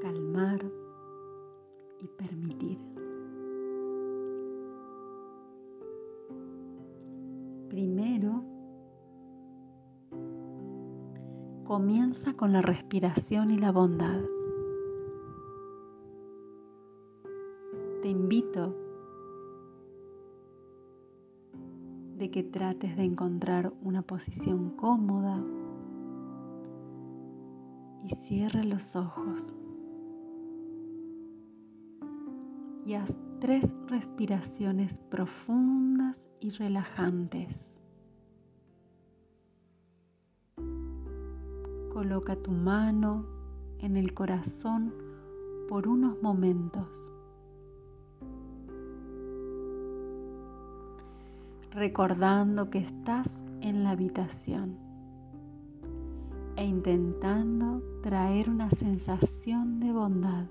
calmar y permitir. Primero, comienza con la respiración y la bondad. Te invito de que trates de encontrar una posición cómoda y cierra los ojos. Y haz tres respiraciones profundas y relajantes. Coloca tu mano en el corazón por unos momentos. Recordando que estás en la habitación e intentando traer una sensación de bondad.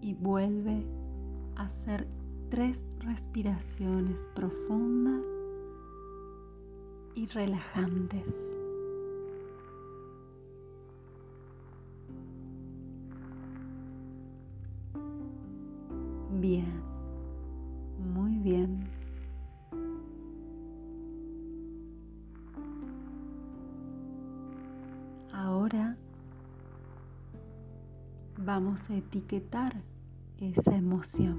Y vuelve a hacer tres respiraciones profundas y relajantes. Vamos a etiquetar esa emoción.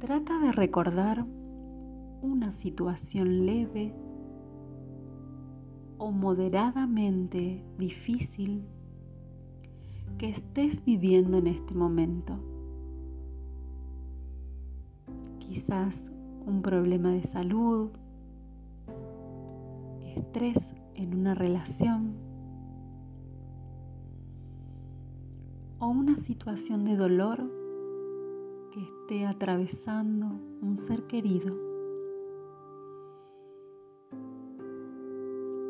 Trata de recordar una situación leve o moderadamente difícil que estés viviendo en este momento. Quizás un problema de salud, estrés en una relación o una situación de dolor que esté atravesando un ser querido.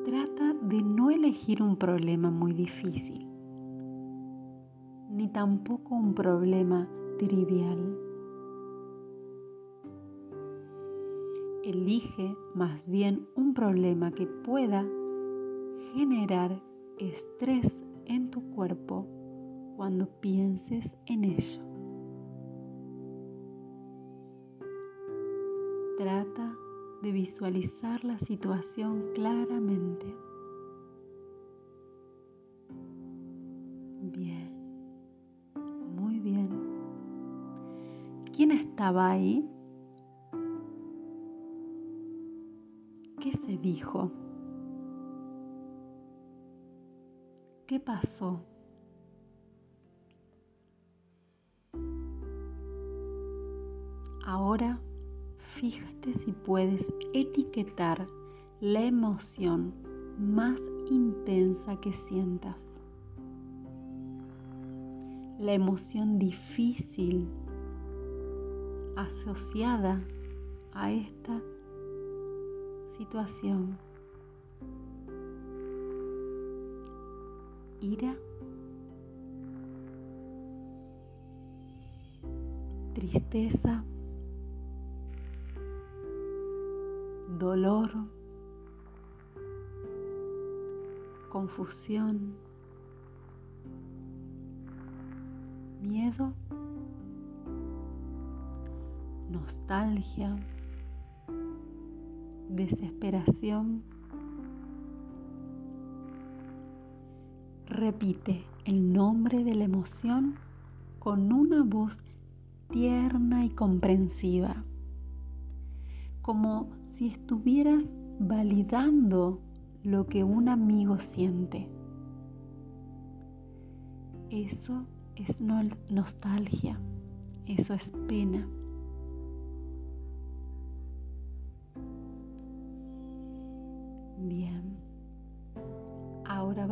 Trata de no elegir un problema muy difícil ni tampoco un problema trivial. Elige más bien un problema que pueda generar estrés en tu cuerpo cuando pienses en ello. Trata de visualizar la situación claramente. ¿Quién estaba ahí? ¿Qué se dijo? ¿Qué pasó? Ahora fíjate si puedes etiquetar la emoción más intensa que sientas. La emoción difícil asociada a esta situación. Ira, tristeza, dolor, confusión, miedo nostalgia, desesperación. Repite el nombre de la emoción con una voz tierna y comprensiva, como si estuvieras validando lo que un amigo siente. Eso es nostalgia, eso es pena.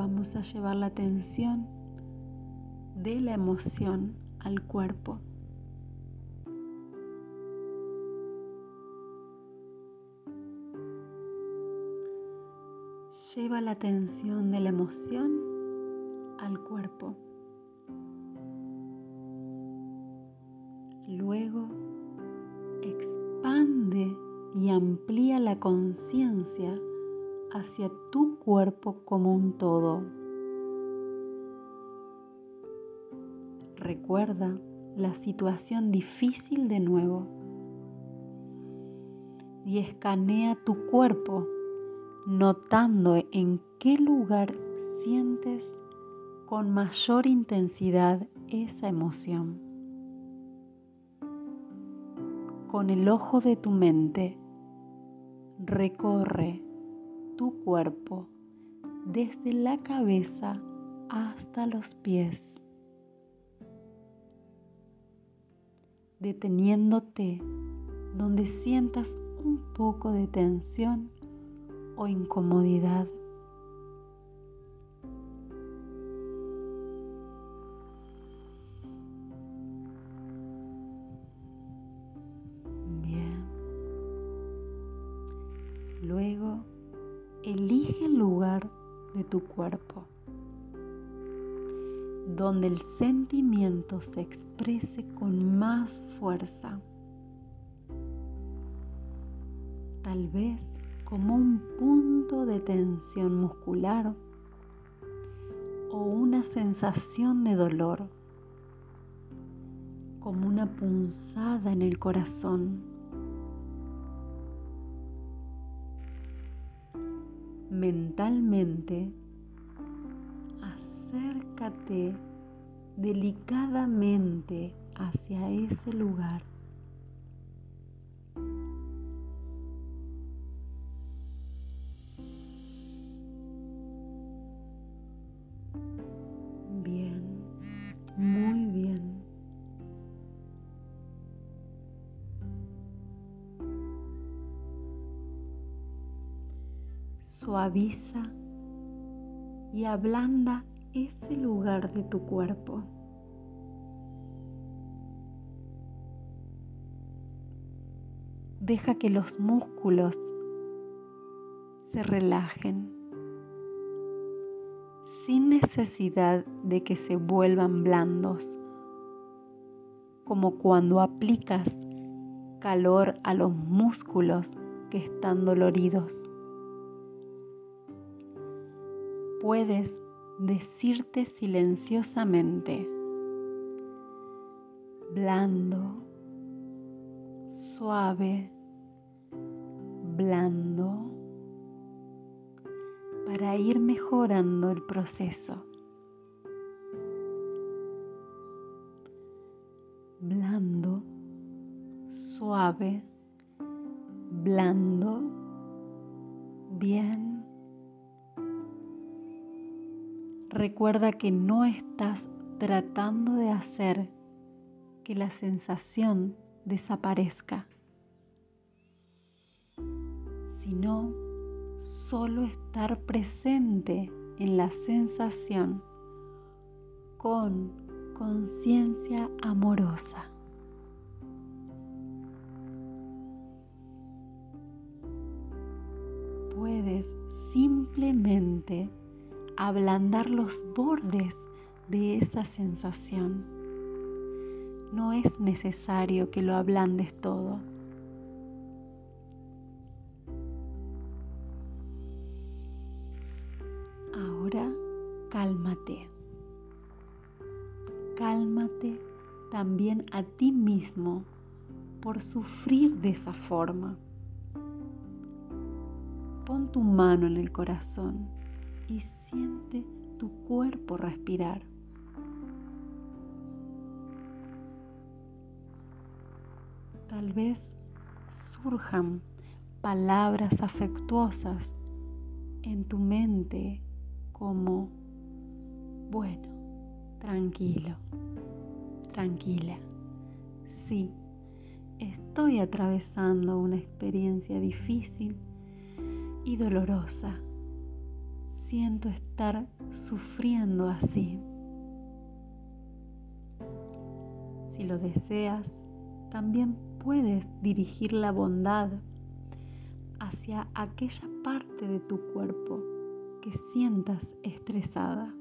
vamos a llevar la atención de la emoción al cuerpo. lleva la atención de la emoción al cuerpo. Luego expande y amplía la conciencia hacia tu cuerpo como un todo. Recuerda la situación difícil de nuevo y escanea tu cuerpo notando en qué lugar sientes con mayor intensidad esa emoción. Con el ojo de tu mente recorre tu cuerpo desde la cabeza hasta los pies, deteniéndote donde sientas un poco de tensión o incomodidad. Bien. Luego, elige el lugar de tu cuerpo donde el sentimiento se exprese con más fuerza. Tal vez como un punto de tensión muscular o una sensación de dolor, como una punzada en el corazón. Mentalmente, acércate delicadamente hacia ese lugar. Suaviza y ablanda ese lugar de tu cuerpo. Deja que los músculos se relajen sin necesidad de que se vuelvan blandos, como cuando aplicas calor a los músculos que están doloridos. Puedes decirte silenciosamente, blando, suave, blando, para ir mejorando el proceso. Blando, suave, blando, bien Recuerda que no estás tratando de hacer que la sensación desaparezca, sino solo estar presente en la sensación con conciencia amorosa. Puedes simplemente ablandar los bordes de esa sensación. No es necesario que lo ablandes todo. Ahora cálmate. Cálmate también a ti mismo por sufrir de esa forma. Pon tu mano en el corazón y siente tu cuerpo respirar. Tal vez surjan palabras afectuosas en tu mente como, bueno, tranquilo, tranquila. Sí, estoy atravesando una experiencia difícil y dolorosa siento estar sufriendo así. Si lo deseas, también puedes dirigir la bondad hacia aquella parte de tu cuerpo que sientas estresada.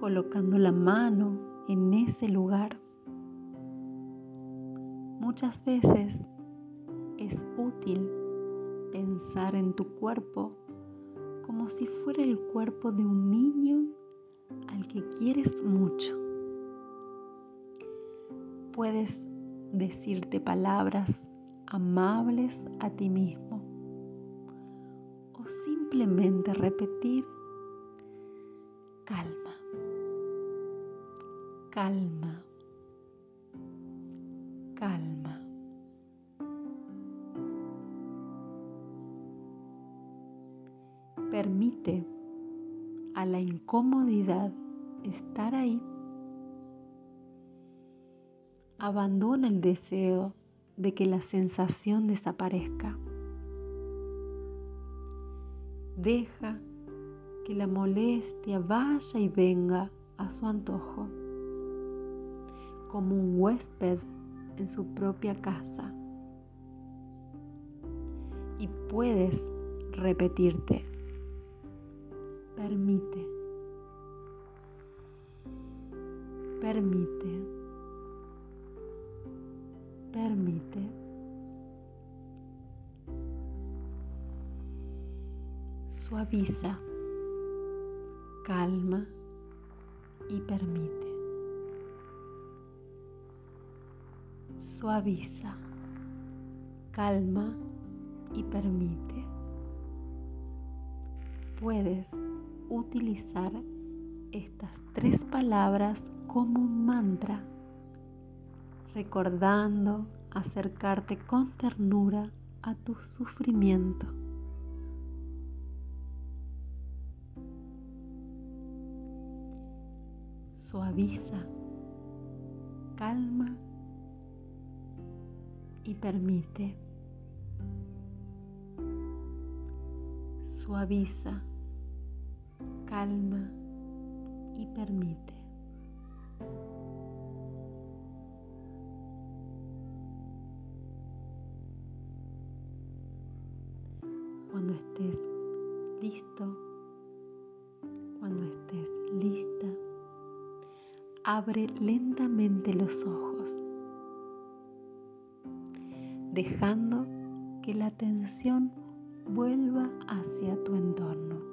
Colocando la mano en ese lugar. Muchas veces es útil pensar en tu cuerpo como si fuera el cuerpo de un niño al que quieres mucho. Puedes decirte palabras amables a ti mismo o simplemente repetir calma, calma. Estar ahí. Abandona el deseo de que la sensación desaparezca. Deja que la molestia vaya y venga a su antojo, como un huésped en su propia casa. Y puedes repetirte, permite, permite, permite. Suaviza, calma y permite. Suaviza, calma y permite. Puedes utilizar estas tres palabras como un mantra, recordando acercarte con ternura a tu sufrimiento. Suaviza, calma y permite. Suaviza, calma y permite. Abre lentamente los ojos, dejando que la atención vuelva hacia tu entorno.